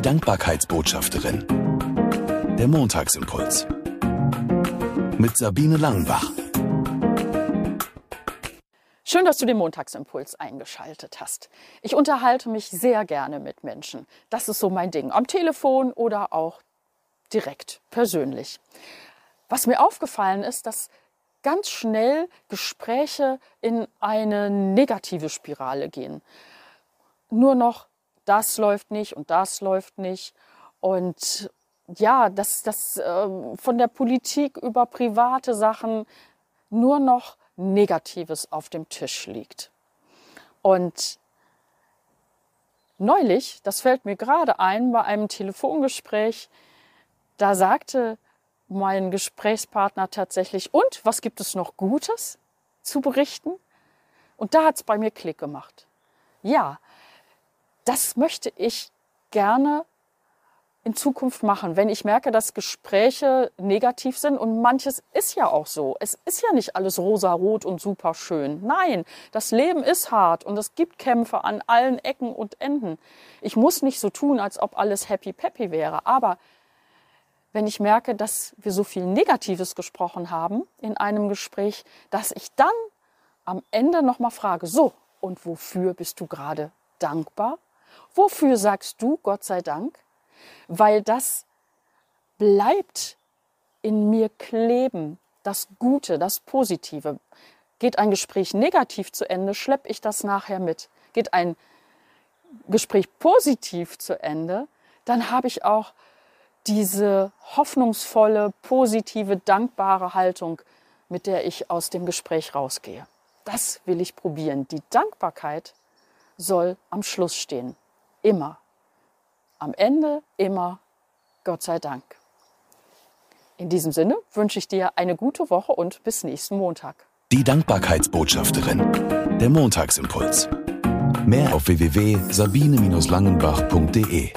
Die Dankbarkeitsbotschafterin. Der Montagsimpuls. Mit Sabine Langenbach. Schön, dass du den Montagsimpuls eingeschaltet hast. Ich unterhalte mich sehr gerne mit Menschen. Das ist so mein Ding. Am Telefon oder auch direkt, persönlich. Was mir aufgefallen ist, dass ganz schnell Gespräche in eine negative Spirale gehen. Nur noch das läuft nicht und das läuft nicht. Und ja, dass das äh, von der Politik über private Sachen nur noch Negatives auf dem Tisch liegt. Und neulich, das fällt mir gerade ein, bei einem Telefongespräch, da sagte mein Gesprächspartner tatsächlich, und was gibt es noch Gutes zu berichten? Und da hat es bei mir Klick gemacht. Ja, das möchte ich gerne in Zukunft machen, wenn ich merke, dass Gespräche negativ sind und manches ist ja auch so. Es ist ja nicht alles rosa-rot und super schön. Nein, das Leben ist hart und es gibt Kämpfe an allen Ecken und Enden. Ich muss nicht so tun, als ob alles happy peppy wäre, aber wenn ich merke, dass wir so viel Negatives gesprochen haben in einem Gespräch, dass ich dann am Ende nochmal frage, so, und wofür bist du gerade dankbar? Wofür sagst du Gott sei Dank? weil das bleibt in mir kleben, das Gute, das Positive. Geht ein Gespräch negativ zu Ende, schleppe ich das nachher mit. Geht ein Gespräch positiv zu Ende, dann habe ich auch diese hoffnungsvolle, positive, dankbare Haltung, mit der ich aus dem Gespräch rausgehe. Das will ich probieren. Die Dankbarkeit soll am Schluss stehen. Immer am Ende immer Gott sei Dank. In diesem Sinne wünsche ich dir eine gute Woche und bis nächsten Montag. Die Dankbarkeitsbotschafterin. Der Montagsimpuls. Mehr auf www.sabine-langenbach.de